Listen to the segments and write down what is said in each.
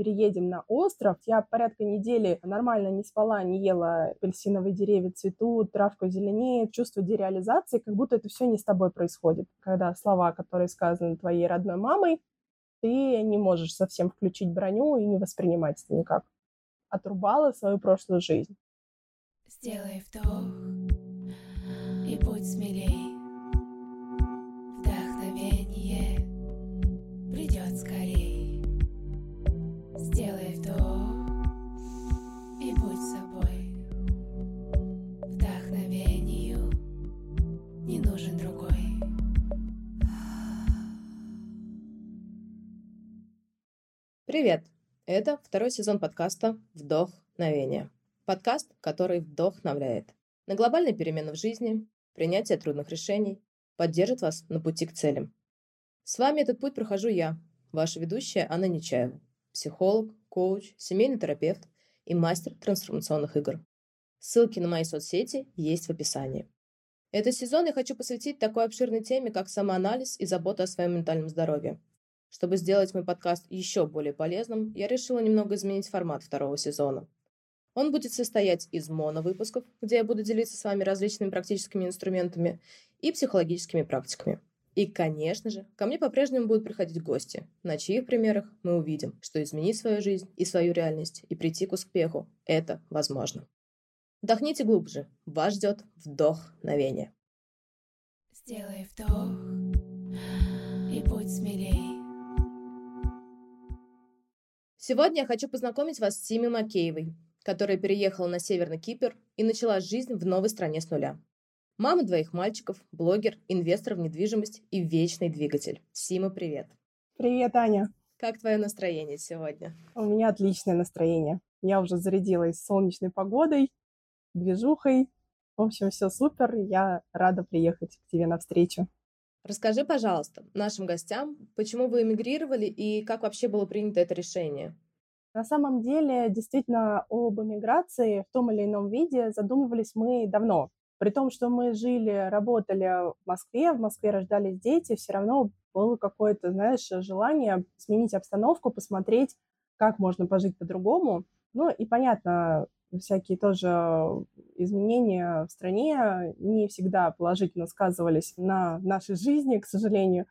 переедем на остров. Я порядка недели нормально не спала, не ела апельсиновые деревья цветут, травка зеленеет, чувство дереализации, как будто это все не с тобой происходит. Когда слова, которые сказаны твоей родной мамой, ты не можешь совсем включить броню и не воспринимать это никак. Отрубала свою прошлую жизнь. Сделай вдох и будь смелей. Привет! Это второй сезон подкаста «Вдохновение». Подкаст, который вдохновляет. На глобальные перемены в жизни, принятие трудных решений, поддержит вас на пути к целям. С вами этот путь прохожу я, ваша ведущая Анна Нечаева, психолог, коуч, семейный терапевт и мастер трансформационных игр. Ссылки на мои соцсети есть в описании. Этот сезон я хочу посвятить такой обширной теме, как самоанализ и забота о своем ментальном здоровье – чтобы сделать мой подкаст еще более полезным, я решила немного изменить формат второго сезона. Он будет состоять из моновыпусков, где я буду делиться с вами различными практическими инструментами и психологическими практиками. И, конечно же, ко мне по-прежнему будут приходить гости, на чьих примерах мы увидим, что изменить свою жизнь и свою реальность и прийти к успеху – это возможно. Вдохните глубже. Вас ждет вдохновение. Сделай вдох и будь смелее. Сегодня я хочу познакомить вас с Сими Макеевой, которая переехала на Северный Кипр и начала жизнь в новой стране с нуля. Мама двоих мальчиков, блогер, инвестор в недвижимость и вечный двигатель. Сима, привет. Привет, Аня. Как твое настроение сегодня? У меня отличное настроение. Я уже зарядилась солнечной погодой, движухой. В общем, все супер. Я рада приехать к тебе навстречу. Расскажи, пожалуйста, нашим гостям, почему вы эмигрировали и как вообще было принято это решение? На самом деле, действительно, об эмиграции в том или ином виде задумывались мы давно. При том, что мы жили, работали в Москве, в Москве рождались дети, все равно было какое-то, знаешь, желание сменить обстановку, посмотреть, как можно пожить по-другому. Ну и понятно, всякие тоже изменения в стране не всегда положительно сказывались на нашей жизни, к сожалению.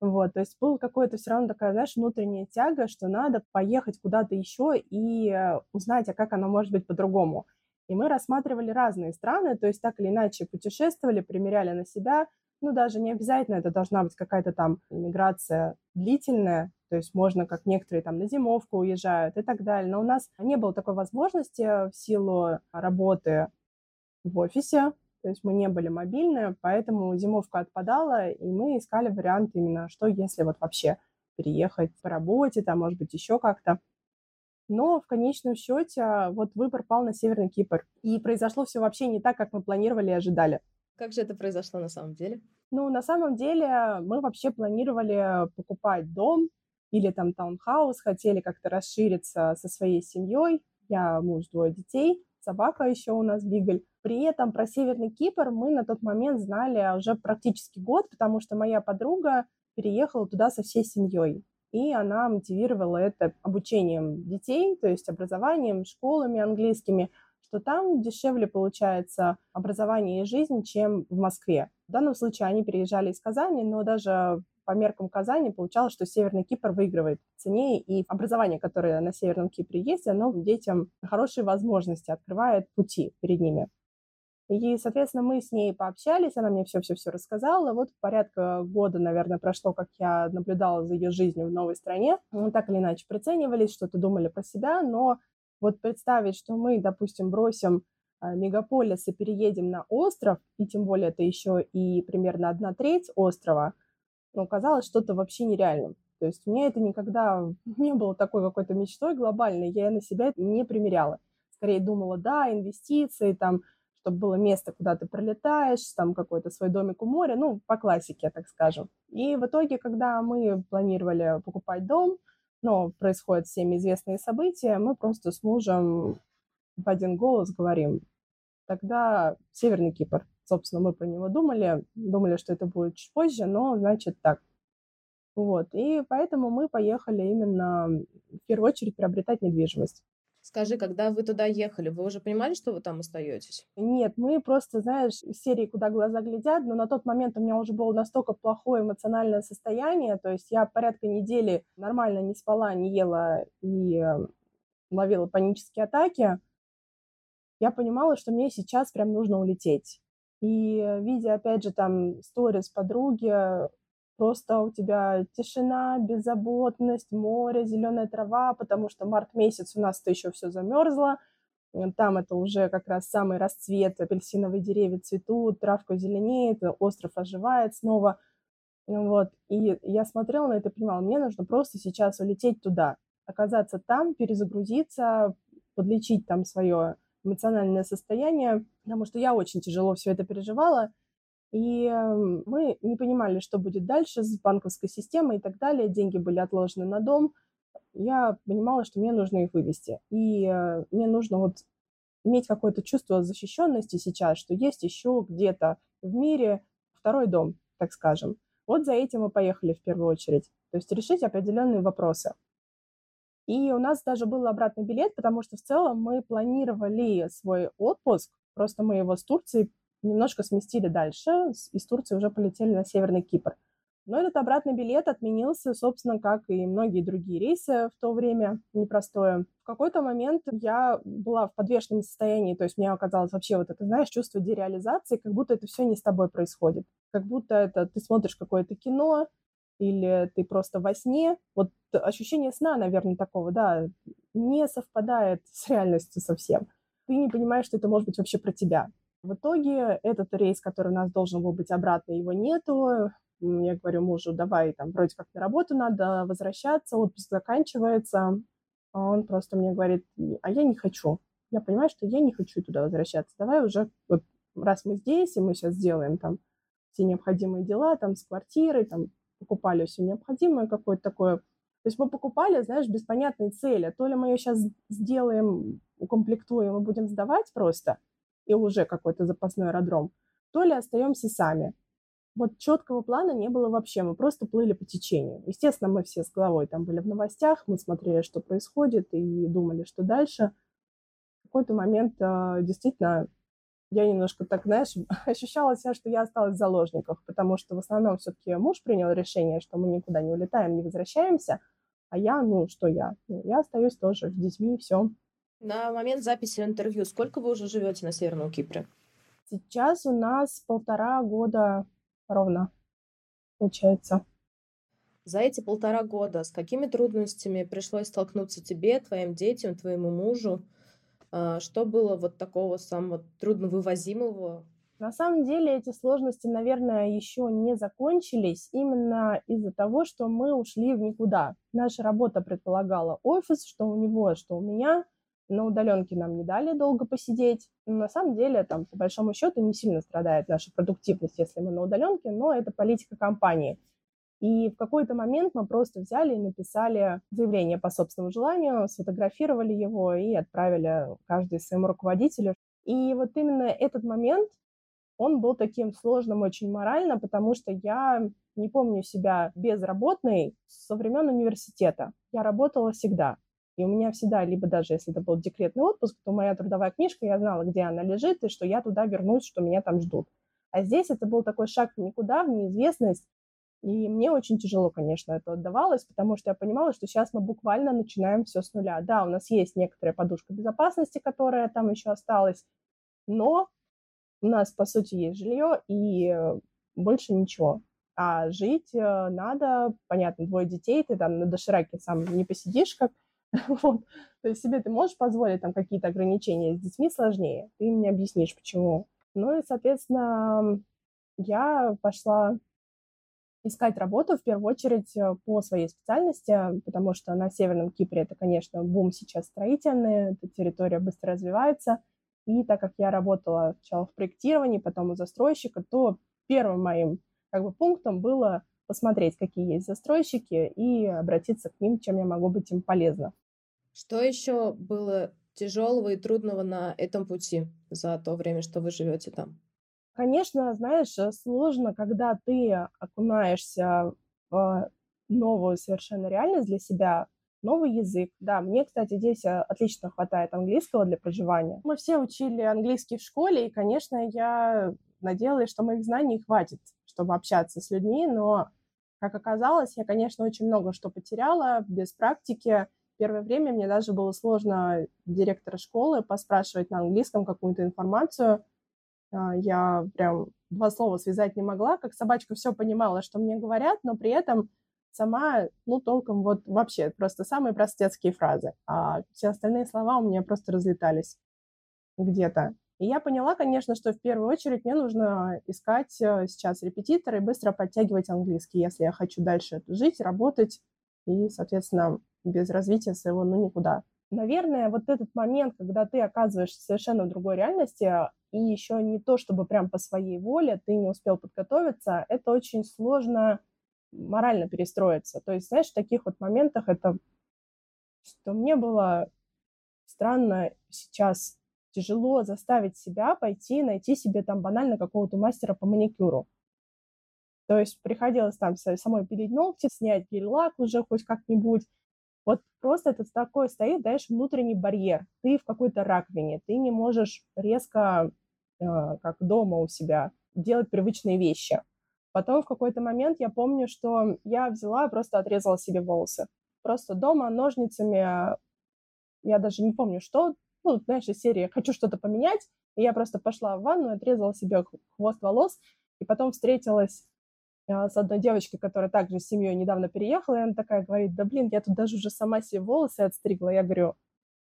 Вот, то есть была какая-то все равно такая, знаешь, внутренняя тяга, что надо поехать куда-то еще и узнать, а как оно может быть по-другому. И мы рассматривали разные страны, то есть так или иначе путешествовали, примеряли на себя. Ну, даже не обязательно это должна быть какая-то там миграция длительная, то есть можно, как некоторые там на зимовку уезжают и так далее. Но у нас не было такой возможности в силу работы в офисе, то есть мы не были мобильны, поэтому зимовка отпадала, и мы искали вариант именно, что если вот вообще переехать по работе, там, может быть, еще как-то. Но в конечном счете вот выбор пал на Северный Кипр. И произошло все вообще не так, как мы планировали и ожидали. Как же это произошло на самом деле? Ну, на самом деле мы вообще планировали покупать дом или там таунхаус, хотели как-то расшириться со своей семьей. Я муж, двое детей, собака еще у нас Бигль. При этом про Северный Кипр мы на тот момент знали уже практически год, потому что моя подруга переехала туда со всей семьей. И она мотивировала это обучением детей, то есть образованием, школами английскими, что там дешевле получается образование и жизнь, чем в Москве. В данном случае они переезжали из Казани, но даже по меркам Казани получалось, что Северный Кипр выигрывает в цене, и образование, которое на Северном Кипре есть, оно детям хорошие возможности открывает пути перед ними. И, соответственно, мы с ней пообщались, она мне все-все-все рассказала. Вот порядка года, наверное, прошло, как я наблюдала за ее жизнью в новой стране. Мы так или иначе приценивались, что-то думали про себя, но вот представить, что мы, допустим, бросим а, мегаполис и переедем на остров, и тем более это еще и примерно одна треть острова, но казалось что-то вообще нереальным. То есть мне это никогда не было такой какой-то мечтой глобальной, я на себя это не примеряла. Скорее думала, да, инвестиции, там, чтобы было место, куда ты пролетаешь, там какой-то свой домик у моря, ну, по классике, так скажем. И в итоге, когда мы планировали покупать дом, но происходят всеми известные события, мы просто с мужем в один голос говорим, тогда Северный Кипр. Собственно, мы про него думали, думали, что это будет чуть позже, но, значит, так. Вот. И поэтому мы поехали именно в первую очередь приобретать недвижимость. Скажи, когда вы туда ехали, вы уже понимали, что вы там остаетесь? Нет, мы просто, знаешь, из серии «Куда глаза глядят», но на тот момент у меня уже было настолько плохое эмоциональное состояние, то есть я порядка недели нормально не спала, не ела и э, ловила панические атаки, я понимала, что мне сейчас прям нужно улететь. И видя, опять же, там сторис подруги, Просто у тебя тишина, беззаботность, море, зеленая трава, потому что март месяц у нас-то еще все замерзло. Там это уже как раз самый расцвет, апельсиновые деревья цветут, травка зеленеет, остров оживает снова. Вот. И я смотрела на это и понимала, мне нужно просто сейчас улететь туда, оказаться там, перезагрузиться, подлечить там свое эмоциональное состояние, потому что я очень тяжело все это переживала. И мы не понимали, что будет дальше с банковской системой и так далее. Деньги были отложены на дом. Я понимала, что мне нужно их вывести. И э, мне нужно вот иметь какое-то чувство защищенности сейчас, что есть еще где-то в мире второй дом, так скажем. Вот за этим мы поехали в первую очередь. То есть решить определенные вопросы. И у нас даже был обратный билет, потому что в целом мы планировали свой отпуск, просто мы его с Турции немножко сместили дальше, из Турции уже полетели на Северный Кипр. Но этот обратный билет отменился, собственно, как и многие другие рейсы в то время, непростое. В какой-то момент я была в подвешенном состоянии, то есть мне оказалось вообще вот это, знаешь, чувство дереализации, как будто это все не с тобой происходит. Как будто это ты смотришь какое-то кино, или ты просто во сне. Вот ощущение сна, наверное, такого, да, не совпадает с реальностью совсем. Ты не понимаешь, что это может быть вообще про тебя. В итоге этот рейс, который у нас должен был быть обратно, его нету. Я говорю мужу, давай, там, вроде как на работу надо возвращаться, отпуск заканчивается. А он просто мне говорит, а я не хочу. Я понимаю, что я не хочу туда возвращаться. Давай уже, вот, раз мы здесь, и мы сейчас сделаем там все необходимые дела, там, с квартирой, там, покупали все необходимое какое-то такое. То есть мы покупали, знаешь, без понятной цели. То ли мы ее сейчас сделаем, укомплектуем и будем сдавать просто – и уже какой-то запасной аэродром, то ли остаемся сами. Вот четкого плана не было вообще, мы просто плыли по течению. Естественно, мы все с головой там были в новостях, мы смотрели, что происходит, и думали, что дальше. В какой-то момент а, действительно я немножко так, знаешь, ощущала себя, что я осталась в заложниках, потому что в основном все-таки муж принял решение, что мы никуда не улетаем, не возвращаемся, а я, ну, что я? Ну, я остаюсь тоже с детьми, все. На момент записи интервью сколько вы уже живете на Северном Кипре? Сейчас у нас полтора года ровно, получается. За эти полтора года с какими трудностями пришлось столкнуться тебе, твоим детям, твоему мужу? А, что было вот такого самого трудновывозимого? На самом деле эти сложности, наверное, еще не закончились именно из-за того, что мы ушли в никуда. Наша работа предполагала офис, что у него, что у меня на удаленке нам не дали долго посидеть. Но на самом деле, там, по большому счету, не сильно страдает наша продуктивность, если мы на удаленке, но это политика компании. И в какой-то момент мы просто взяли и написали заявление по собственному желанию, сфотографировали его и отправили каждый своему руководителю. И вот именно этот момент, он был таким сложным очень морально, потому что я не помню себя безработной со времен университета. Я работала всегда. И у меня всегда, либо даже если это был декретный отпуск, то моя трудовая книжка, я знала, где она лежит, и что я туда вернусь, что меня там ждут. А здесь это был такой шаг никуда, в неизвестность. И мне очень тяжело, конечно, это отдавалось, потому что я понимала, что сейчас мы буквально начинаем все с нуля. Да, у нас есть некоторая подушка безопасности, которая там еще осталась, но у нас, по сути, есть жилье и больше ничего. А жить э, надо, понятно, двое детей, ты там на дошираке сам не посидишь, как Вот. То есть себе ты можешь позволить там какие-то ограничения, с детьми сложнее. Ты им не объяснишь, почему. Ну и, соответственно, я пошла искать работу в первую очередь э, по своей специальности, потому что на Северном Кипре это, конечно, бум сейчас строительный, эта территория быстро развивается. И так как я работала сначала в проектировании, потом у застройщика, то первым моим как бы, пунктом было посмотреть, какие есть застройщики, и обратиться к ним, чем я могу быть им полезна. Что еще было тяжелого и трудного на этом пути за то время, что вы живете там? Конечно, знаешь, э, сложно, когда ты окунаешься в новую совершенно реальность для себя, новый язык. Да, мне, кстати, здесь э, отлично хватает английского для проживания. Мы все учили английский в школе, и, конечно, я надеялась, что моих знаний хватит, чтобы общаться с людьми, но, как оказалось, я, конечно, очень много что потеряла без практики. Первое время мне даже было сложно директора школы поспрашивать на английском какую-то информацию. А, я прям два слова связать не могла, как собачка все понимала, что мне говорят, но при этом сама, ну, толком вот вообще просто самые простецкие фразы, а все остальные слова у меня просто разлетались где-то. И я поняла, конечно, что в первую очередь мне нужно искать э, сейчас репетитора и быстро подтягивать английский, если я хочу дальше жить, работать и, соответственно, без развития своего, ну, никуда. Наверное, вот этот момент, когда ты оказываешься совершенно в другой реальности, и еще не то, чтобы прям по своей воле ты не успел подготовиться, это очень сложно морально перестроиться. То есть, знаешь, в таких вот моментах это, что мне было странно сейчас тяжело заставить себя пойти найти себе там банально какого-то мастера по маникюру. То есть приходилось там самой пилить ногти, снять гель-лак уже хоть как-нибудь. Вот просто это такой стоит, знаешь, внутренний барьер. Ты в какой-то раковине, ты не можешь резко, э, как дома у себя, делать привычные вещи. Потом в какой-то момент я помню, что я взяла просто отрезала себе волосы. Просто дома ножницами, я даже не помню, что, ну, знаешь, из серии «хочу что-то поменять», и я просто пошла в ванну, отрезала себе хвост волос, и потом встретилась с одной девочкой, которая также с семьей недавно переехала, и она такая говорит, да блин, я тут даже уже сама себе волосы отстригла. Я говорю,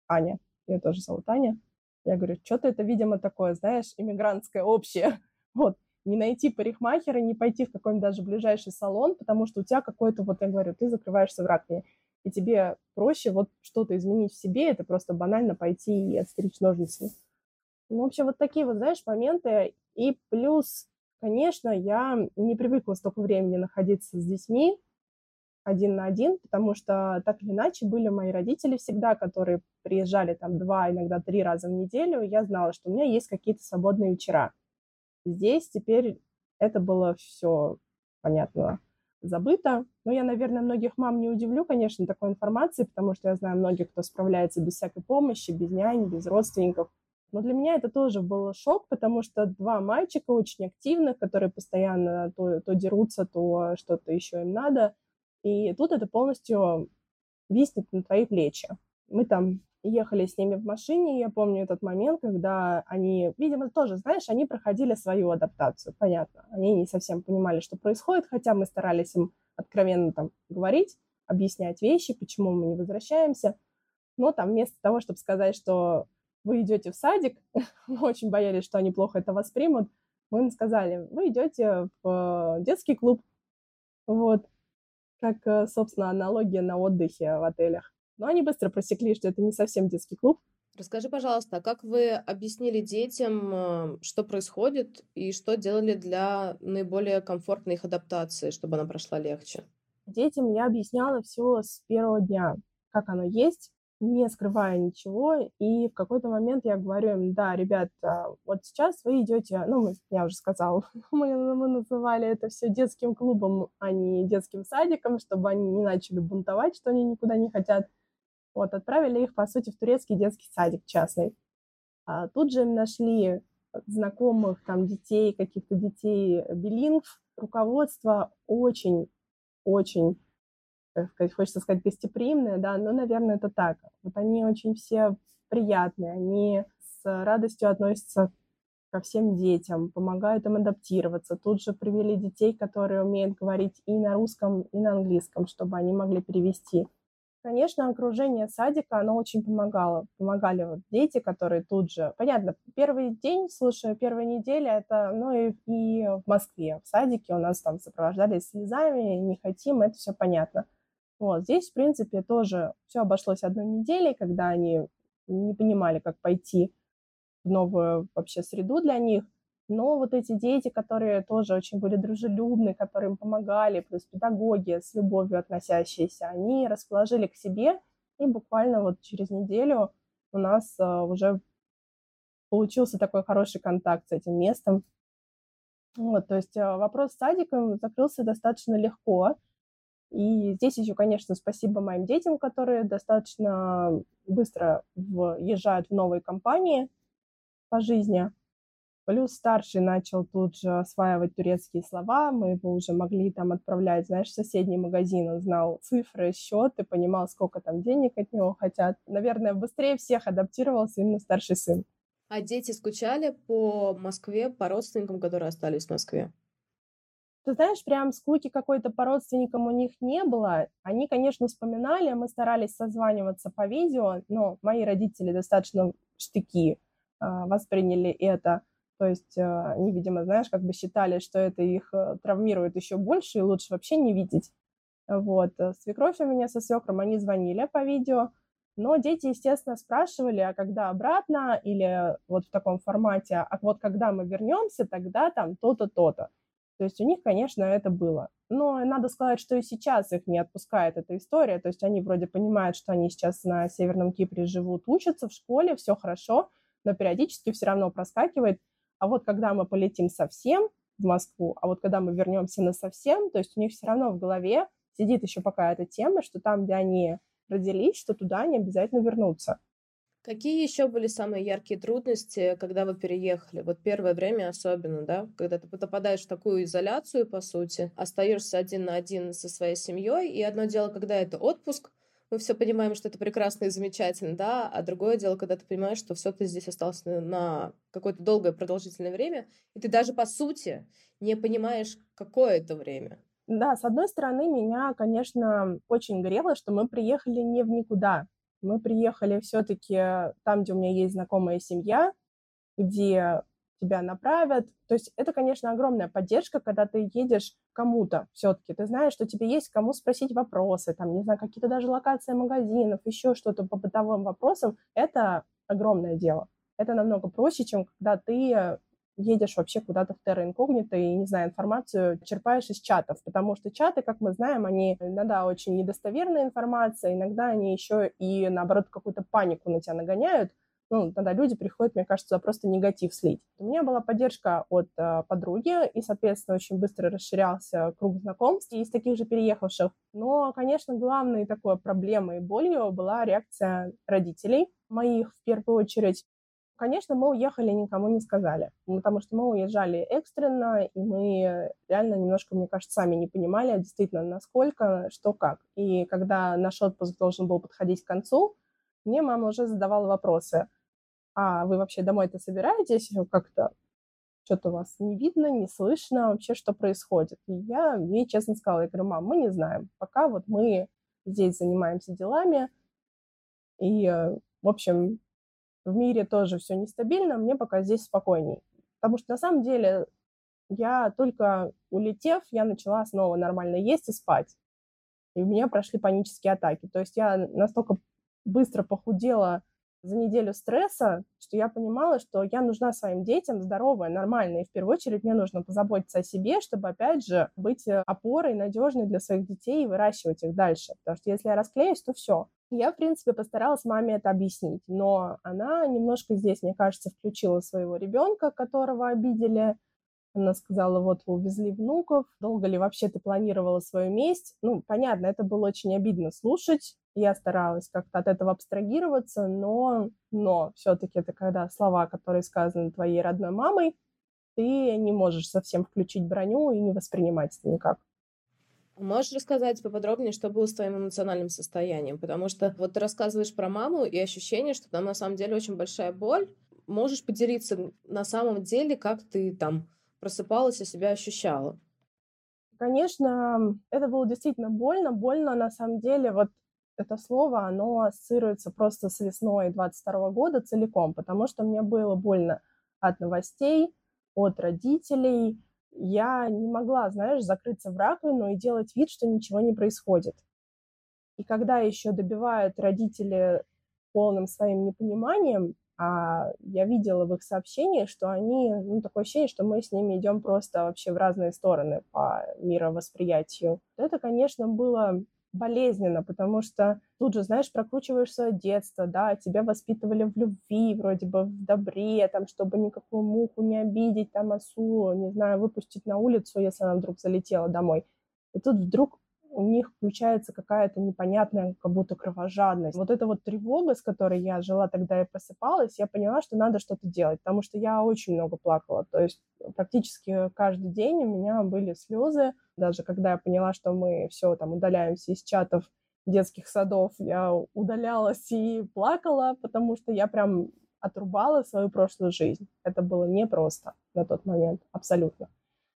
Аня, я тоже зовут Аня. Я говорю, что-то это, видимо, такое, знаешь, иммигрантское общее. Вот не найти парикмахера, не пойти в какой-нибудь даже ближайший салон, потому что у тебя какой-то, вот я говорю, ты закрываешься в раковине, и тебе проще вот что-то изменить в себе, это просто банально пойти и отстричь ножницами. Ну, в общем, вот такие вот, знаешь, моменты. И плюс, конечно, я не привыкла столько времени находиться с детьми один на один, потому что так или иначе были мои родители всегда, которые приезжали там два, иногда три раза в неделю, я знала, что у меня есть какие-то свободные вечера. Здесь теперь это было все, понятно, забыто. Но я, наверное, многих мам не удивлю, конечно, такой информацией, потому что я знаю многих, кто справляется без всякой помощи, без нянь, без родственников. Но для меня это тоже был шок, потому что два мальчика очень активных, которые постоянно то, то дерутся, то что-то еще им надо. И тут это полностью виснет на твои плечи. Мы там ехали с ними в машине, я помню этот момент, когда они, видимо, тоже, знаешь, они проходили свою адаптацию, понятно. Они не совсем понимали, что происходит, хотя мы старались им откровенно там говорить, объяснять вещи, почему мы не возвращаемся. Но там вместо того, чтобы сказать, что вы идете в садик, мы очень боялись, что они плохо это воспримут, мы им сказали, вы идете в детский клуб. Вот, как, э, собственно, аналогия на отдыхе в отелях. Но они быстро просекли, что это не совсем детский клуб. Расскажи, пожалуйста, а как вы объяснили детям, э, что происходит и что делали для наиболее комфортной их адаптации, чтобы она прошла легче? Детям я объясняла все с первого дня, как оно есть, не скрывая ничего. И в какой-то момент я говорю им, да, ребят, вот сейчас вы идете, ну, я уже сказала, мы, мы называли это все детским клубом, а не детским садиком, чтобы они не начали бунтовать, что они никуда не хотят. Вот, отправили их, по сути, в турецкий детский садик частный. А тут же нашли знакомых там детей, каких-то детей билингв. Руководство очень, очень, сказать, хочется сказать, гостеприимное, да, но, наверное, это так. Вот они очень все приятные, они с радостью относятся ко всем детям, помогают им адаптироваться. Тут же привели детей, которые умеют говорить и на русском, и на английском, чтобы они могли перевести. Конечно, окружение садика, оно очень помогало. Помогали вот дети, которые тут же... Понятно, первый день, слушай, первая неделя, это, ну, и, и в Москве, в садике у нас там сопровождали слезами, не хотим, это все понятно. Вот, здесь, в принципе, тоже все обошлось одной неделей, когда они не понимали, как пойти в новую вообще среду для них. Но вот эти дети, которые тоже очень были дружелюбны, которые им помогали, плюс педагоги с любовью относящиеся, они расположили к себе, и буквально вот через неделю у нас а, уже получился такой хороший контакт с этим местом. Вот, то есть а, вопрос с садиком закрылся достаточно легко. И здесь еще, конечно, спасибо моим детям, которые достаточно быстро въезжают в новые компании по жизни. Плюс старший начал тут же осваивать турецкие слова, мы его уже могли там отправлять, знаешь, в соседний магазин, он знал цифры, счеты, понимал, сколько там денег от него хотят. Наверное, быстрее всех адаптировался именно старший сын. А дети скучали по Москве, по родственникам, которые остались в Москве? Ты знаешь, прям скуки какой-то по родственникам у них не было. Они, конечно, вспоминали, мы старались созваниваться по видео, но мои родители достаточно штыки э, восприняли это. То есть э, они, видимо, знаешь, как бы считали, что это их э, травмирует еще больше и лучше вообще не видеть. Вот. Э, свекровь у меня со свекром, они звонили по видео, но дети, естественно, спрашивали, а когда обратно или вот в таком формате, а вот когда мы вернемся, тогда там то-то, то-то. То есть у них, конечно, это было. Но надо сказать, что и сейчас их не отпускает эта история. То есть они вроде понимают, что они сейчас на Северном Кипре живут, учатся в школе, все хорошо, но периодически все равно проскакивает – а вот когда мы полетим совсем в Москву, а вот когда мы вернемся на совсем, то есть у них все равно в голове сидит еще пока эта тема, что там, где они родились, что туда они обязательно вернутся. Какие еще были самые яркие трудности, когда вы переехали? Вот первое время особенно, да, когда ты попадаешь в такую изоляцию, по сути, остаешься один на один со своей семьей, и одно дело, когда это отпуск, мы все понимаем, что это прекрасно и замечательно, да, а другое дело, когда ты понимаешь, что все ты здесь остался на какое-то долгое продолжительное время, и ты даже по сути не понимаешь, какое это время. Да, с одной стороны, меня, конечно, очень грело, что мы приехали не в никуда. Мы приехали все-таки там, где у меня есть знакомая семья, где тебя направят. То есть это, конечно, огромная поддержка, когда ты едешь кому-то все-таки. Ты знаешь, что тебе есть кому спросить вопросы, там, не знаю, какие-то даже локации магазинов, еще что-то по бытовым вопросам. Это огромное дело. Это намного проще, чем когда ты едешь вообще куда-то в терра инкогнито и, не знаю, информацию черпаешь из чатов, потому что чаты, как мы знаем, они иногда очень недостоверная информация, иногда они еще и, наоборот, какую-то панику на тебя нагоняют, ну, тогда люди приходят, мне кажется, просто негатив слить. У меня была поддержка от э, подруги, и, соответственно, очень быстро расширялся круг знакомств из таких же переехавших. Но, конечно, главной такой проблемой и болью была реакция родителей моих в первую очередь. Конечно, мы уехали, никому не сказали, потому что мы уезжали экстренно, и мы реально немножко, мне кажется, сами не понимали действительно, насколько, что как. И когда наш отпуск должен был подходить к концу, мне мама уже задавала вопросы – а вы вообще домой-то собираетесь как-то? Что-то у вас не видно, не слышно вообще, что происходит. И я ей честно сказала, я говорю, мам, мы не знаем. Пока вот мы здесь занимаемся делами, и, в общем, в мире тоже все нестабильно, мне пока здесь спокойней. Потому что на самом деле я только улетев, я начала снова нормально есть и спать. И у меня прошли панические атаки. То есть я настолько быстро похудела за неделю стресса, что я понимала, что я нужна своим детям здоровая, нормальная. И в первую очередь мне нужно позаботиться о себе, чтобы, опять же, быть э, опорой надежной для своих детей и выращивать их дальше. Потому что если я расклеюсь, то все. Я, в принципе, постаралась маме это объяснить, но она немножко здесь, мне кажется, включила своего ребенка, которого обидели, она сказала, вот вы увезли внуков, долго ли вообще ты планировала свою месть? Ну, понятно, это было очень обидно слушать. Я старалась как-то от этого абстрагироваться, но, но все-таки это когда слова, которые сказаны твоей родной мамой, ты не можешь совсем включить броню и не воспринимать это никак. Можешь рассказать поподробнее, что было с твоим эмоциональным состоянием? Потому что вот ты рассказываешь про маму и ощущение, что там на самом деле очень большая боль. Можешь поделиться на самом деле, как ты там просыпалась и себя ощущала? Конечно, это было действительно больно. Больно, на самом деле, вот это слово, оно ассоциируется просто с весной 22 года целиком, потому что мне было больно от новостей, от родителей. Я не могла, знаешь, закрыться в раковину и делать вид, что ничего не происходит. И когда еще добивают родители полным своим непониманием, а я видела в их сообщениях, что они, ну, такое ощущение, что мы с ними идем просто вообще в разные стороны по мировосприятию. Это, конечно, было болезненно, потому что тут же, знаешь, прокручиваешь свое детство, да, тебя воспитывали в любви, вроде бы в добре, там, чтобы никакую муху не обидеть, там, осу, не знаю, выпустить на улицу, если она вдруг залетела домой. И тут вдруг у них включается какая-то непонятная, как будто кровожадность. Вот эта вот тревога, с которой я жила тогда и просыпалась, я поняла, что надо что-то делать, потому что я очень много плакала. То есть практически каждый день у меня были слезы. Даже когда я поняла, что мы все там удаляемся из чатов детских садов, я удалялась и плакала, потому что я прям отрубала свою прошлую жизнь. Это было непросто на тот момент, абсолютно.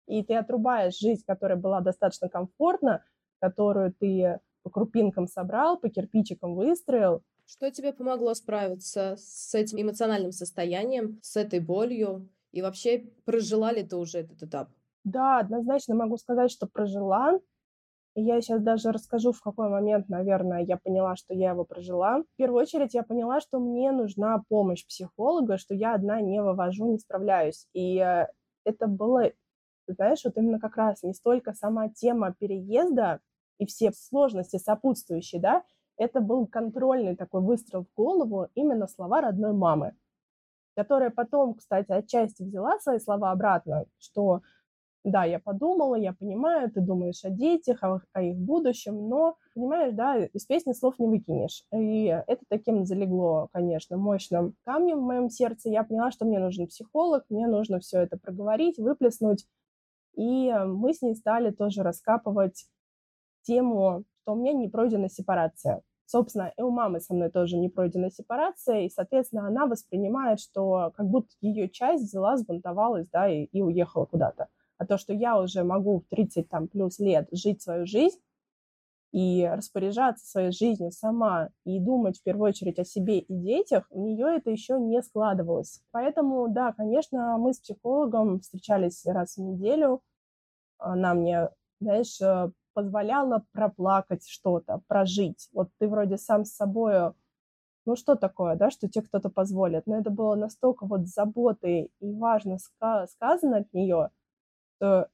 И ты отрубаешь жизнь, которая была достаточно комфортна, которую ты по крупинкам собрал, по кирпичикам выстроил. Что тебе помогло справиться с этим эмоциональным состоянием, с этой болью? И вообще, прожила ли ты уже этот этап? Да, однозначно могу сказать, что прожила. И я сейчас даже расскажу, в какой момент, наверное, я поняла, что я его прожила. В первую очередь я поняла, что мне нужна помощь психолога, что я одна не вывожу, не справляюсь. И э, это было, знаешь, вот именно как раз не столько сама тема переезда и все сложности сопутствующие, да, это был контрольный такой выстрел в голову именно слова родной мамы, которая потом, кстати, отчасти взяла свои слова обратно, что да, я подумала, я понимаю, ты думаешь о детях, о, о их будущем, но, понимаешь, да, из песни слов не выкинешь. И это таким залегло, конечно, мощным камнем в моем сердце. Я поняла, что мне нужен психолог, мне нужно все это проговорить, выплеснуть. И мы с ней стали тоже раскапывать тему, что у меня не пройдена сепарация. Собственно, и у мамы со мной тоже не пройдена сепарация, и, соответственно, она воспринимает, что как будто ее часть взяла, сбунтовалась, да, и, и уехала куда-то а то, что я уже могу в 30 там, плюс лет жить свою жизнь и распоряжаться своей жизнью сама и думать в первую очередь о себе и детях, у нее это еще не складывалось. Поэтому, да, конечно, мы с психологом встречались раз в неделю. Она мне, знаешь, позволяла проплакать что-то, прожить. Вот ты вроде сам с собой ну что такое, да, что тебе кто-то позволит. Но это было настолько вот заботой и важно сказано от нее, что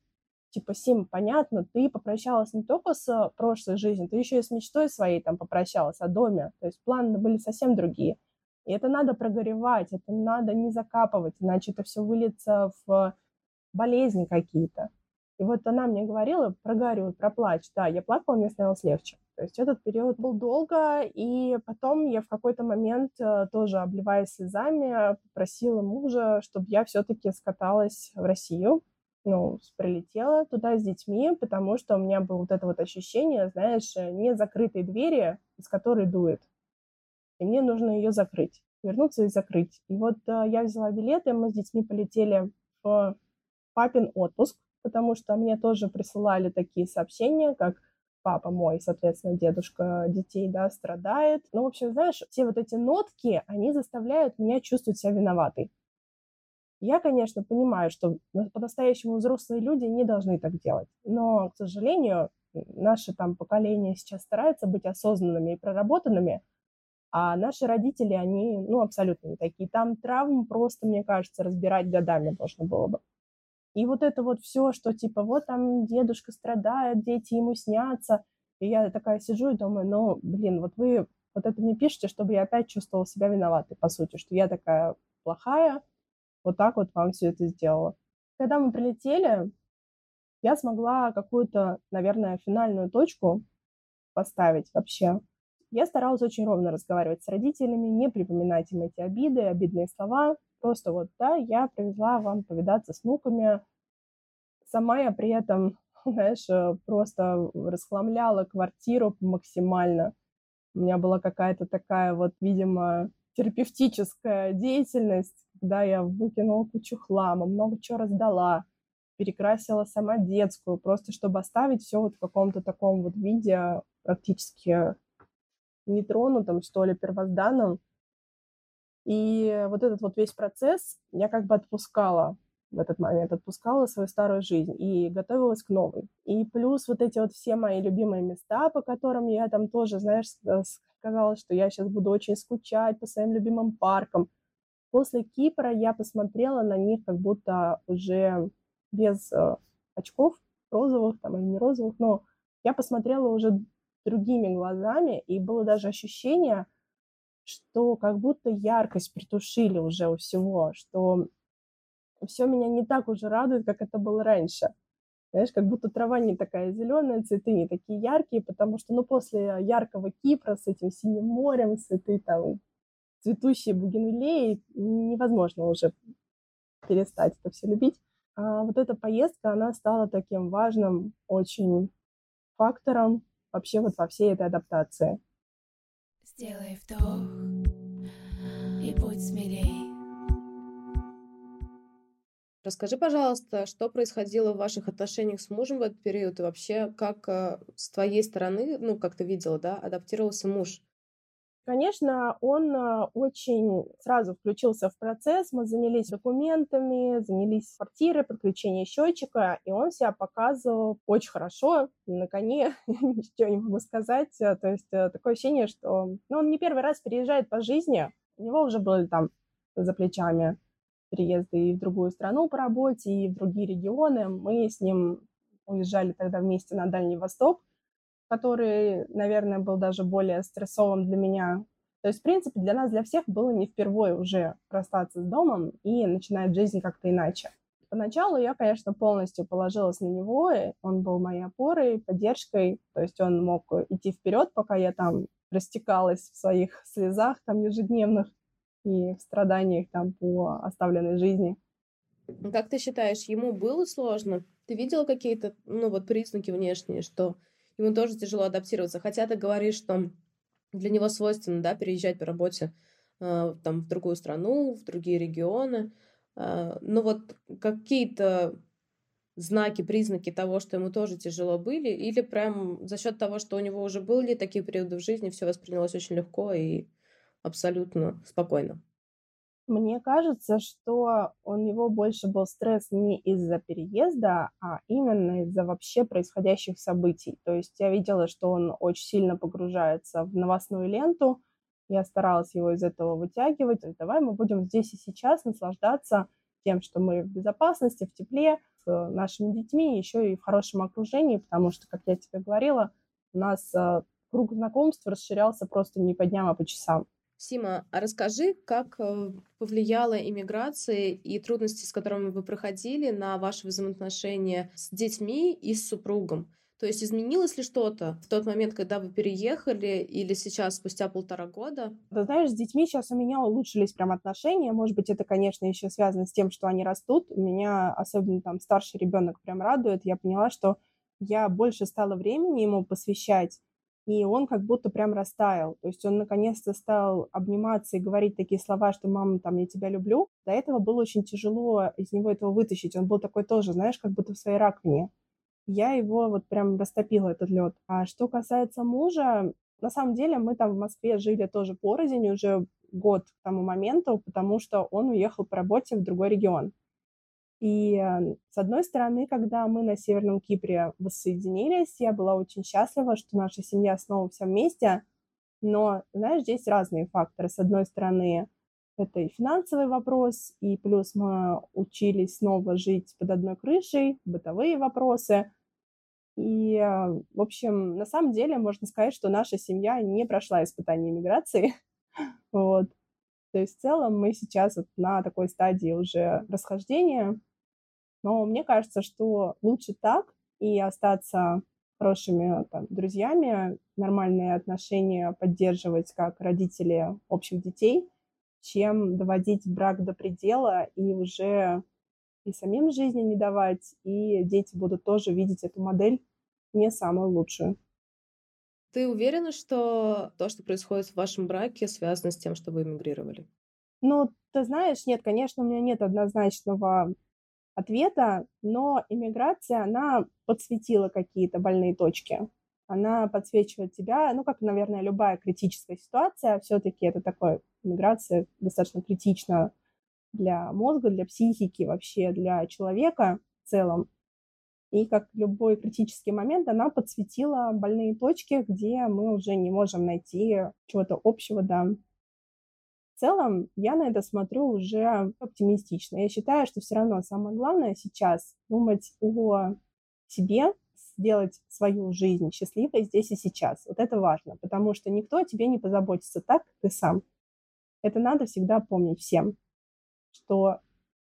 типа, Сим, понятно, ты попрощалась не только с прошлой жизнью, ты еще и с мечтой своей там попрощалась о доме. То есть планы были совсем другие. И это надо прогоревать, это надо не закапывать, иначе это все выльется в болезни какие-то. И вот она мне говорила, прогорюй, проплачь. Да, я плакала, мне становилось легче. То есть этот период был долго, и потом я в какой-то момент э, тоже, обливаясь слезами, попросила мужа, чтобы я все-таки скаталась в Россию, ну, прилетела туда с детьми, потому что у меня было вот это вот ощущение, знаешь, э, не закрытой двери, из которой дует. И мне нужно ее закрыть, вернуться и закрыть. И вот э, я взяла билеты, мы с детьми полетели в папин отпуск, потому что мне тоже присылали такие сообщения, как папа мой, соответственно, дедушка детей, да, страдает. Ну, в общем, знаешь, все вот эти нотки, они заставляют меня чувствовать себя виноватой. Я, конечно, понимаю, что по-настоящему взрослые люди не должны так делать, но, к сожалению, наше там поколение сейчас старается быть осознанными и проработанными, а наши родители, они, ну, абсолютно не такие. Там травм просто, мне кажется, разбирать годами должно было бы. И вот это вот все, что типа вот там дедушка страдает, дети ему снятся. И я такая сижу и думаю, ну, блин, вот вы вот это мне пишете, чтобы я опять чувствовала себя виноватой, по сути, что я такая плохая, вот так вот вам все это сделала. Когда мы прилетели, я смогла какую-то, наверное, финальную точку поставить вообще. Я старалась очень ровно разговаривать с родителями, не припоминать им эти обиды, обидные слова. Просто вот, да, я привезла вам повидаться с внуками. Сама я при этом, знаешь, э, просто расхламляла квартиру максимально. У меня была какая-то такая вот, видимо, терапевтическая деятельность, когда я выкинула кучу хлама, много чего раздала, перекрасила сама детскую, просто чтобы оставить все вот в каком-то таком вот виде практически нетронутом, что ли, первозданном. И вот этот вот весь процесс я как бы отпускала в этот момент, отпускала свою старую жизнь и готовилась к новой. И плюс вот эти вот все мои любимые места, по которым я там тоже, знаешь, сказала, что я сейчас буду очень скучать по своим любимым паркам. После Кипра я посмотрела на них как будто уже без э, очков розовых там или не розовых, но я посмотрела уже другими глазами, и было даже ощущение, что как будто яркость притушили уже у всего, что все меня не так уже радует, как это было раньше. Знаешь, как будто трава не такая зеленая, цветы не такие яркие, потому что, ну, после яркого Кипра с этим синим морем, этой там цветущей бугенвиллеей невозможно уже перестать это все любить. А вот эта поездка, она стала таким важным очень фактором вообще вот во всей этой адаптации. Сделай вдох и будь смелей. Расскажи, пожалуйста, что происходило в ваших отношениях с мужем в этот период и вообще, как э, с твоей стороны, ну, как ты видела, да, адаптировался муж? Конечно, он э, очень сразу включился в процесс. Мы занялись документами, занялись квартирой, подключением счетчика, и он себя показывал очень хорошо, на коне, ничего не могу сказать. То есть э, такое ощущение, что ну, он не первый раз переезжает по жизни, у него уже были там за плечами переезды и в другую страну по работе, и в другие регионы. Мы с ним уезжали тогда вместе на Дальний Восток, который, наверное, был даже более стрессовым для меня. То есть, в принципе, для нас, для всех было не впервые уже расстаться с домом и начинать жизнь как-то иначе. Поначалу я, конечно, полностью положилась на него, и он был моей опорой, поддержкой, то есть он мог идти вперед, пока я там растекалась в своих слезах там ежедневных и в страданиях там по оставленной жизни. Как ты считаешь, ему было сложно? Ты видела какие-то, ну вот признаки внешние, что ему тоже тяжело адаптироваться? Хотя ты говоришь, что для него свойственно, да, переезжать по работе э, там в другую страну, в другие регионы. Э, но вот какие-то знаки, признаки того, что ему тоже тяжело были, или прям за счет того, что у него уже были такие периоды в жизни, все воспринялось очень легко и абсолютно спокойно. Мне кажется, что у него больше был стресс не из-за переезда, а именно из-за вообще происходящих событий. То есть я видела, что он очень сильно погружается в новостную ленту. Я старалась его из этого вытягивать. Давай мы будем здесь и сейчас наслаждаться тем, что мы в безопасности, в тепле, с нашими детьми, еще и в хорошем окружении, потому что, как я тебе говорила, у нас э, круг знакомств расширялся просто не по дням, а по часам. Сима, а расскажи, как э, повлияла иммиграция и трудности, с которыми вы проходили, на ваши взаимоотношения с детьми и с супругом? То есть изменилось ли что-то в тот момент, когда вы переехали, или сейчас, спустя полтора года? Ты знаешь, с детьми сейчас у меня улучшились прям отношения. Может быть, это, конечно, еще связано с тем, что они растут. Меня, особенно там старший ребенок, прям радует. Я поняла, что я больше стала времени ему посвящать, и он как будто прям растаял. То есть он наконец-то стал обниматься и говорить такие слова, что «мама, там, я тебя люблю». До этого было очень тяжело из него этого вытащить. Он был такой тоже, знаешь, как будто в своей раковине. Я его вот прям растопила, этот лед. А что касается мужа, на самом деле мы там в Москве жили тоже порознь уже год к тому моменту, потому что он уехал по работе в другой регион. И э, с одной стороны, когда мы на Северном Кипре воссоединились, я была очень счастлива, что наша семья снова вся вместе. Но, знаешь, здесь разные факторы. С одной стороны, это и финансовый вопрос, и плюс мы учились снова жить под одной крышей, бытовые вопросы. И, э, в общем, на самом деле можно сказать, что наша семья не прошла испытание миграции. Вот. То есть в целом мы сейчас вот на такой стадии уже расхождения, но мне кажется, что лучше так и остаться хорошими там, друзьями, нормальные отношения поддерживать как родители общих детей, чем доводить брак до предела и уже и самим жизни не давать, и дети будут тоже видеть эту модель не самую лучшую. Ты уверена, что то, что происходит в вашем браке, связано с тем, что вы эмигрировали? Ну, ты знаешь, нет, конечно, у меня нет однозначного ответа, но иммиграция, она подсветила какие-то больные точки. Она подсвечивает тебя, ну, как, наверное, любая критическая ситуация, все-таки это такое, иммиграция достаточно критична для мозга, для психики, вообще для человека в целом. И как любой критический момент, она подсветила больные точки, где мы уже не можем найти чего-то общего, да, целом я на это смотрю уже оптимистично. Я считаю, что все равно самое главное сейчас думать о себе, сделать свою жизнь счастливой здесь и сейчас. Вот это важно, потому что никто о тебе не позаботится так, как ты сам. Это надо всегда помнить всем, что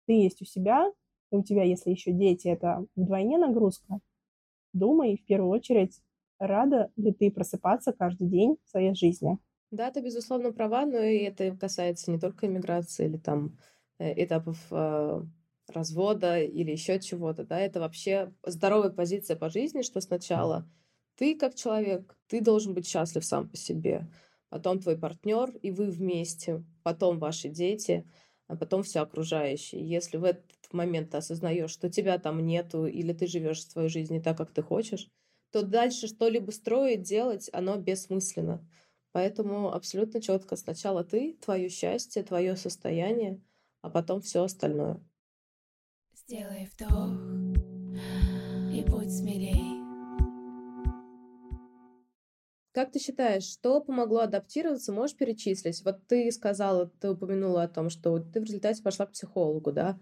ты есть у себя, и у тебя, если еще дети, это вдвойне нагрузка, думай в первую очередь, рада ли ты просыпаться каждый день в своей жизни. Да, ты, безусловно, права, но и это касается не только иммиграции или там э, этапов э, развода или еще чего-то, да, это вообще здоровая позиция по жизни, что сначала ты как человек, ты должен быть счастлив сам по себе, потом твой партнер и вы вместе, потом ваши дети, а потом все окружающее. Если в этот момент ты осознаешь, что тебя там нету или ты живешь свою жизнь не так, как ты хочешь, то дальше что-либо строить, делать, оно бессмысленно. Поэтому абсолютно четко сначала ты, твое счастье, твое состояние, а потом все остальное. Сделай вдох и будь смелей. Как ты считаешь, что помогло адаптироваться? Можешь перечислить? Вот ты сказала, ты упомянула о том, что ты в результате пошла к психологу, да?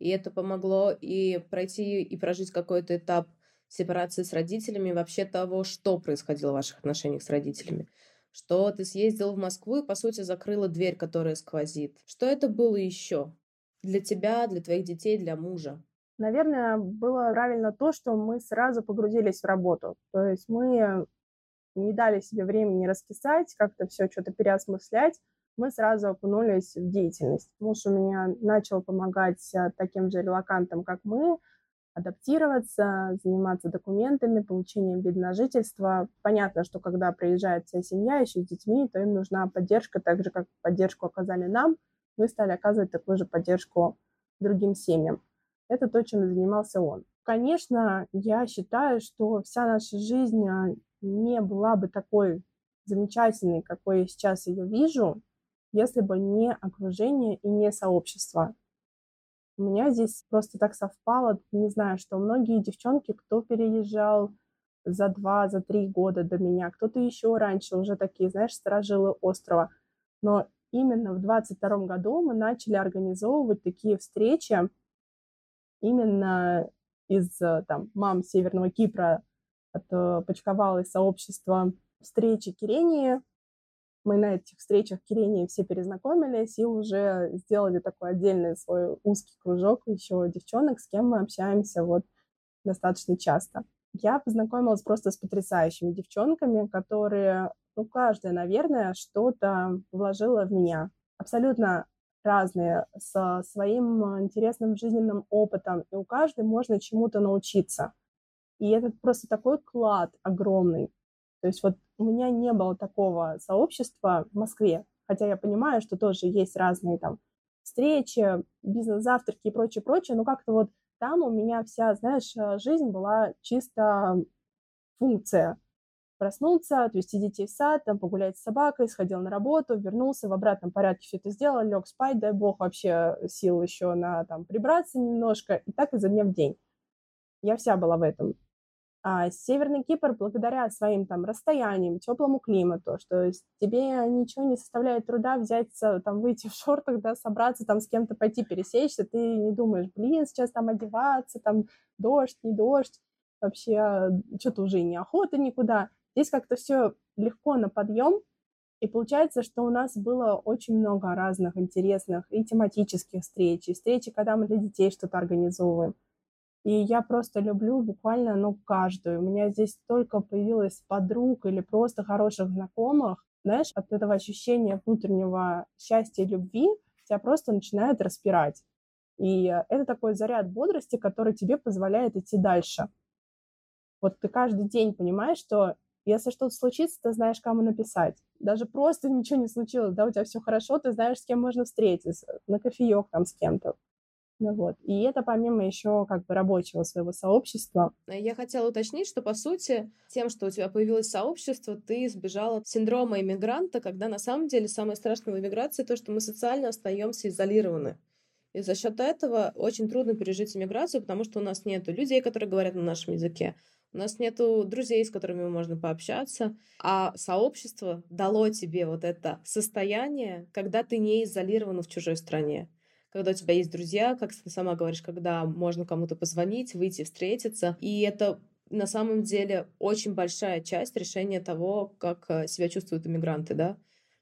И это помогло и пройти и прожить какой-то этап сепарации с родителями, вообще того, что происходило в ваших отношениях с родителями. Что ты съездила в Москву и, по сути, закрыла дверь, которая сквозит. Что это было еще? для тебя, для твоих детей, для мужа? Наверное, было правильно то, что мы сразу погрузились в работу. То есть мы не дали себе времени расписать, как-то все что-то переосмыслять. Мы сразу окунулись в деятельность. Муж у меня начал помогать э, таким же релакантам, как мы, адаптироваться, заниматься документами, получением вида на жительство. Понятно, что когда приезжает вся семья еще с детьми, то им нужна поддержка, так же, как поддержку оказали нам – мы стали оказывать такую же поддержку другим семьям. Это то, чем занимался он. Конечно, я считаю, что вся наша жизнь а, не была бы такой замечательной, какой я сейчас ее вижу, если бы не окружение и не сообщество. У меня здесь просто так совпало, не знаю, что многие девчонки, кто переезжал за два, за три года до меня, кто-то еще раньше, уже такие, знаешь, сторожилы острова. Но именно в 22 году мы начали организовывать такие встречи именно из э, там, мам Северного Кипра отпочковалось сообщество встречи Кирении. Мы на этих встречах Кирении все перезнакомились и уже сделали такой отдельный свой узкий кружок еще девчонок, с кем мы общаемся вот достаточно часто. Я познакомилась просто с потрясающими девчонками, которые ну, каждая, наверное, что-то вложила в меня. Абсолютно разные, со своим интересным жизненным опытом, и у каждой можно чему-то научиться. И это просто такой клад огромный. То есть вот у меня не было такого сообщества в Москве, хотя я понимаю, что тоже есть разные там встречи, бизнес-завтраки и прочее, прочее, но как-то вот там у меня вся, знаешь, жизнь была чисто функция проснуться, отвезти детей в сад, там, погулять с собакой, сходил на работу, вернулся, в обратном порядке все это сделал, лег спать, дай бог, вообще сил еще на там прибраться немножко, и так изо дня в день. Я вся была в этом. А Северный Кипр, благодаря своим там расстояниям, теплому климату, что тебе ничего не составляет труда взять, там, выйти в шортах, да, собраться, там, с кем-то пойти пересечься, ты не думаешь, блин, сейчас там одеваться, там, дождь, не дождь, вообще что-то уже и неохота никуда. Здесь как-то все легко на подъем, и получается, что у нас было очень много разных интересных и тематических встреч, и встречи, когда мы для детей что-то организовываем. И я просто люблю буквально, ну, каждую. У меня здесь только появилось подруг или просто хороших знакомых. Знаешь, от этого ощущения внутреннего счастья и любви тебя просто начинает распирать. И это такой заряд бодрости, который тебе позволяет идти дальше. Вот ты каждый день понимаешь, что если что-то случится, ты знаешь, кому написать. Даже просто ничего не случилось, да, у тебя все хорошо, ты знаешь, с кем можно встретиться, на кофеек там с кем-то. Ну вот. И это помимо еще как бы рабочего своего сообщества. Я хотела уточнить, что по сути тем, что у тебя появилось сообщество, ты избежала синдрома иммигранта, когда на самом деле самое страшное в иммиграции то, что мы социально остаемся изолированы. И за счет этого очень трудно пережить иммиграцию, потому что у нас нет людей, которые говорят на нашем языке. У нас нету друзей, с которыми можно пообщаться, а сообщество дало тебе вот это состояние, когда ты не изолирован в чужой стране, когда у тебя есть друзья, как ты сама говоришь, когда можно кому-то позвонить, выйти, встретиться, и это на самом деле очень большая часть решения того, как э, себя чувствуют иммигранты, да.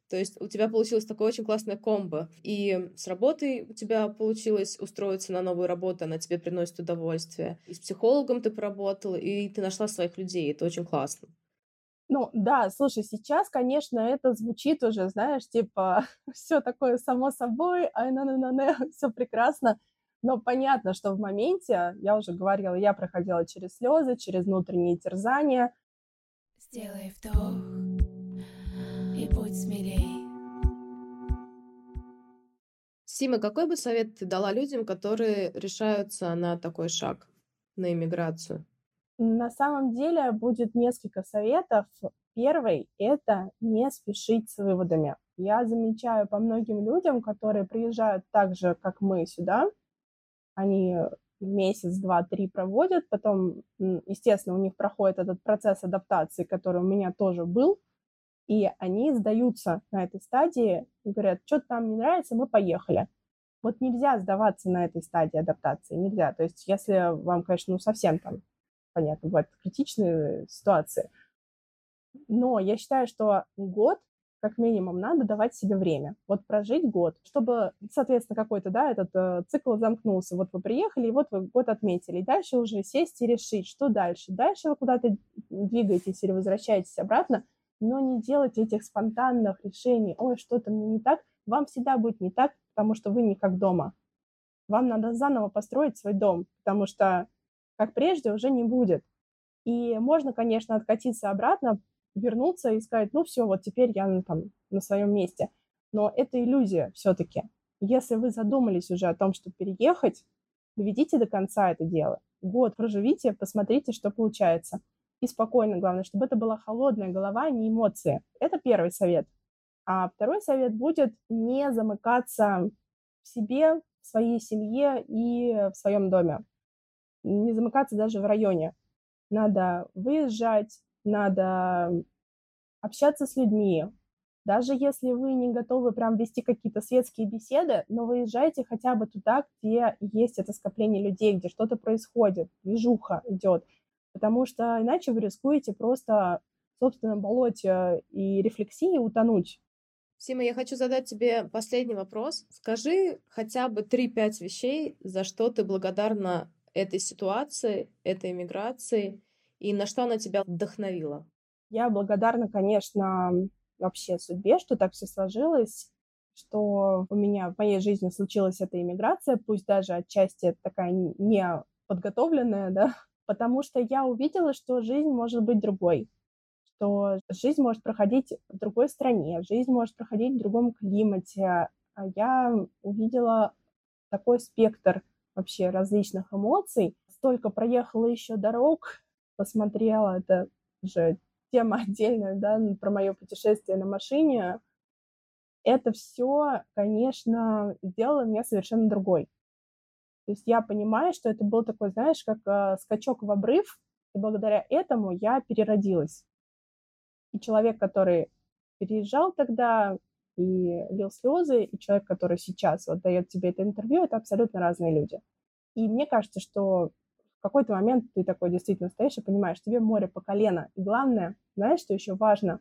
То есть у тебя получилось такое очень классное комбо. И с работой у тебя получилось устроиться на новую работу, она тебе приносит удовольствие. И с психологом ты поработала, и ты нашла своих людей. Это очень классно. Ну да, слушай, сейчас, конечно, это звучит уже, знаешь, типа все такое само собой, ай на на на все прекрасно. Но понятно, что в моменте, я уже говорила, я проходила через слезы, через внутренние терзания. Сделай вдох и будь смелей. Сима, какой бы совет ты дала людям, которые решаются на такой шаг, на иммиграцию? На самом деле будет несколько советов. Первый — это не спешить с выводами. Я замечаю по многим людям, которые приезжают так же, как мы сюда, они месяц, два, три проводят, потом, естественно, у них проходит этот процесс адаптации, который у меня тоже был, и они сдаются на этой стадии и говорят, что-то там не нравится, мы поехали. Вот нельзя сдаваться на этой стадии адаптации, нельзя. То есть если вам, конечно, ну совсем там понятно, бывают критичные ситуации. Но я считаю, что год как минимум надо давать себе время. Вот прожить год, чтобы, соответственно, какой-то, да, этот э, цикл замкнулся. Вот вы приехали, и вот вы год отметили. И дальше уже сесть и решить, что дальше. Дальше вы куда-то двигаетесь или возвращаетесь обратно, но не делать этих спонтанных решений. Ой, что-то мне не так. Вам всегда будет не так, потому что вы не как дома. Вам надо заново построить свой дом, потому что как прежде, уже не будет. И можно, конечно, откатиться обратно, вернуться и сказать, ну все, вот теперь я там на своем месте. Но это иллюзия все-таки. Если вы задумались уже о том, чтобы переехать, доведите до конца это дело. Год проживите, посмотрите, что получается. И спокойно, главное, чтобы это была холодная голова, а не эмоции. Это первый совет. А второй совет будет не замыкаться в себе, в своей семье и в своем доме не замыкаться даже в районе. Надо выезжать, надо общаться с людьми. Даже если вы не готовы прям вести какие-то светские беседы, но выезжайте хотя бы туда, где есть это скопление людей, где что-то происходит, движуха идет. Потому что иначе вы рискуете просто в собственном болоте и рефлексии утонуть. Сима, я хочу задать тебе последний вопрос. Скажи хотя бы 3-5 вещей, за что ты благодарна этой ситуации, этой иммиграции, и на что она тебя вдохновила? Я благодарна, конечно, вообще судьбе, что так все сложилось, что у меня в моей жизни случилась эта иммиграция, пусть даже отчасти такая не подготовленная, да, потому что я увидела, что жизнь может быть другой, что жизнь может проходить в другой стране, жизнь может проходить в другом климате. А я увидела такой спектр вообще различных эмоций. Столько проехала еще дорог, посмотрела, это уже тема отдельная, да, про мое путешествие на машине. Это все, конечно, сделало меня совершенно другой. То есть я понимаю, что это был такой, знаешь, как э, скачок в обрыв, и благодаря этому я переродилась. И человек, который переезжал тогда и лил слезы, и человек, который сейчас вот дает тебе это интервью, это абсолютно разные люди. И мне кажется, что в какой-то момент ты такой действительно стоишь и понимаешь, тебе море по колено. И главное, знаешь, что еще важно?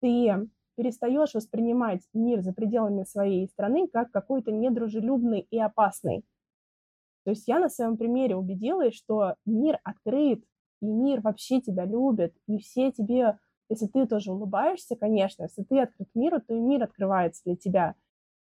Ты перестаешь воспринимать мир за пределами своей страны как какой-то недружелюбный и опасный. То есть я на своем примере убедилась, что мир открыт, и мир вообще тебя любит, и все тебе если ты тоже улыбаешься, конечно, если ты открыт миру, то и мир открывается для тебя.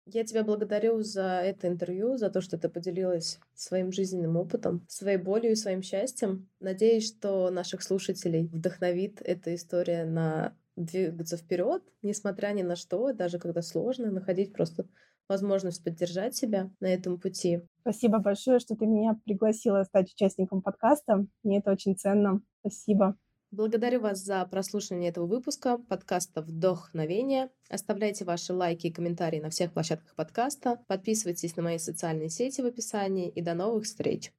Я тебя благодарю за это интервью, за то, что ты поделилась своим жизненным опытом, своей болью и своим счастьем. Надеюсь, что наших слушателей вдохновит эта история на двигаться вперед, несмотря ни на что, даже когда сложно, находить просто возможность поддержать себя на этом пути. Спасибо большое, что ты меня пригласила стать участником подкаста. Мне это очень ценно. Спасибо. Благодарю вас за прослушивание этого выпуска подкаста «Вдохновение». Оставляйте ваши лайки и комментарии на всех площадках подкаста. Подписывайтесь на мои социальные сети в описании. И до новых встреч!